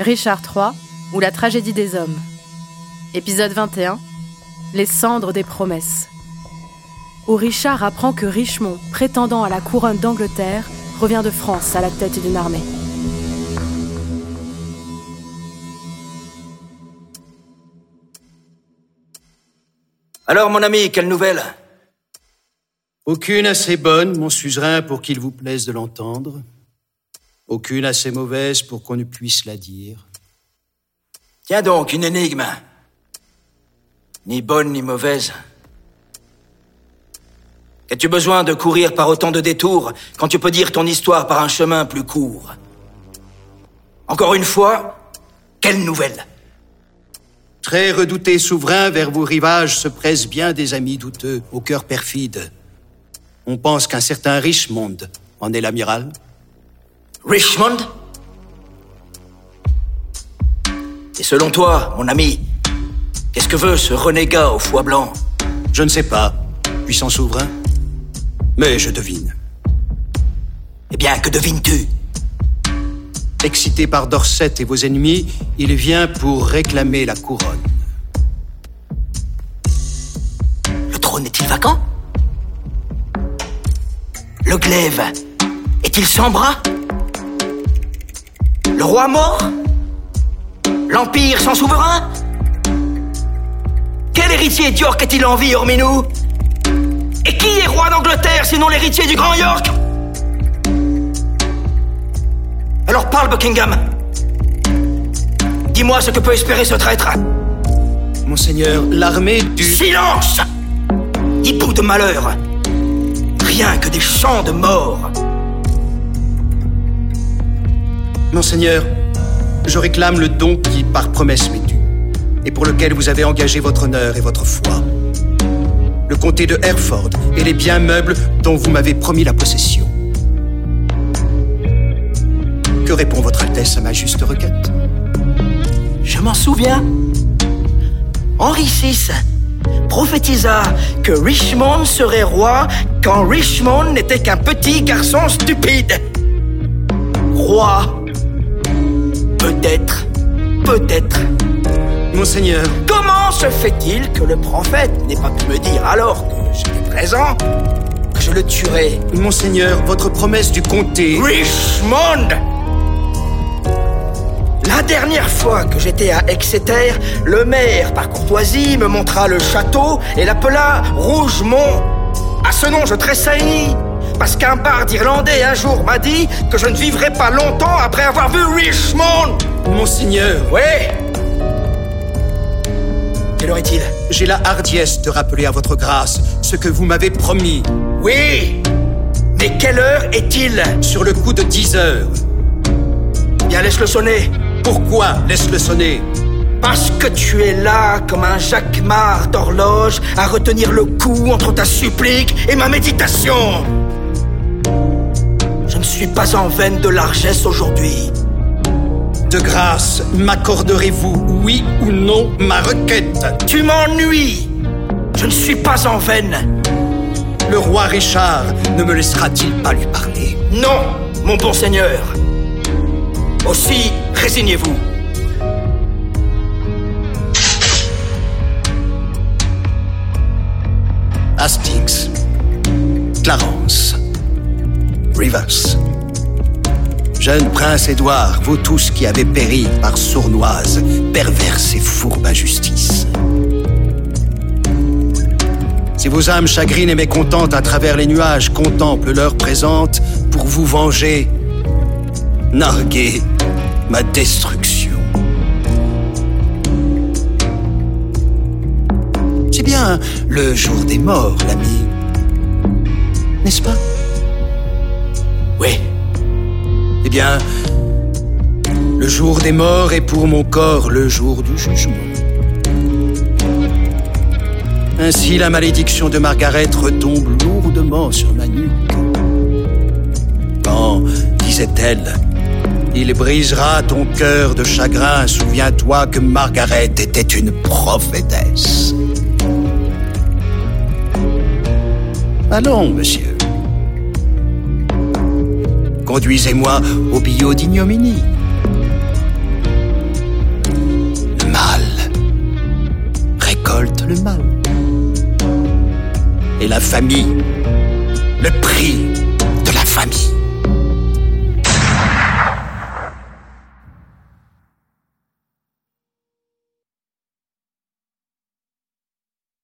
Richard III ou la tragédie des hommes. Épisode 21 Les cendres des promesses. Où Richard apprend que Richemont, prétendant à la couronne d'Angleterre, revient de France à la tête d'une armée. Alors, mon ami, quelle nouvelle? Aucune assez bonne, mon suzerain, pour qu'il vous plaise de l'entendre. Aucune assez mauvaise pour qu'on ne puisse la dire. Tiens donc, une énigme. Ni bonne ni mauvaise. As-tu besoin de courir par autant de détours quand tu peux dire ton histoire par un chemin plus court? Encore une fois, quelle nouvelle? Très redouté souverain, vers vos rivages se pressent bien des amis douteux, au cœur perfide. On pense qu'un certain Richmond en est l'amiral. Richmond Et selon toi, mon ami, qu'est-ce que veut ce renégat au foie blanc? Je ne sais pas, puissant souverain. Mais je devine. Eh bien, que devines-tu? Excité par Dorset et vos ennemis, il vient pour réclamer la couronne. Le trône est-il vacant? Le glaive est-il sans bras? Le roi mort. L'empire sans souverain. Quel héritier d'York est-il en vie hormis nous? Et qui est roi d'Angleterre sinon l'héritier du Grand York? Alors parle, Buckingham. Dis-moi ce que peut espérer ce traître. Monseigneur, l'armée du... Silence! Hibou de malheur. Rien que des chants de mort Monseigneur, je réclame le don qui, par promesse, m'est dû, et pour lequel vous avez engagé votre honneur et votre foi. Le comté de Hereford et les biens meubles dont vous m'avez promis la possession. Que répond votre Altesse à ma juste requête? Je m'en souviens. Henri VI prophétisa que Richmond serait roi quand Richmond n'était qu'un petit garçon stupide. Roi. Peut-être. Peut-être. Monseigneur, Comment se fait-il que le prophète n'ait pas pu me dire alors que j'étais présent que je le tuerais? Monseigneur, votre promesse du comté... Richmond La dernière fois que j'étais à Exeter, le maire, par courtoisie, me montra le château et l'appela Rougemont. À ce nom, je tressaillis, parce qu'un barde irlandais un jour m'a dit que je ne vivrais pas longtemps après avoir vu Richmond. Monseigneur, Oui Quelle heure est-il? J'ai la hardiesse de rappeler à votre grâce ce que vous m'avez promis. Oui Mais quelle heure est-il? Sur le coup de 10 heures. Bien, laisse-le sonner. Pourquoi laisse-le sonner? Parce que tu es là comme un jacquemart d'horloge à retenir le coup entre ta supplique et ma méditation. Je ne suis pas en veine de largesse aujourd'hui. De grâce, m'accorderez-vous, oui ou non, ma requête? Tu m'ennuies. Je ne suis pas en veine. Le roi Richard ne me laissera-t-il pas lui parler? Non, mon bon seigneur. Aussi, résignez-vous. Hastings, Clarence, Rivers. Jeune prince Édouard, vous tous qui avez péri par sournoise, perverse et fourbe injustice. Si vos âmes chagrines et mécontentes à travers les nuages contemplent l'heure présente pour vous venger, narguez ma destruction. C'est bien le jour des morts, l'ami. N'est-ce pas? Oui, Eh bien, le jour des morts est pour mon corps le jour du jugement. Ainsi la malédiction de Margaret retombe lourdement sur ma nuque. Quand, disait-elle, il brisera ton cœur de chagrin, souviens-toi que Margaret était une prophétesse. Allons, monsieur. Conduisez-moi au bio d'ignominie. Le mal récolte le mal. Et la famille, le prix de la famille.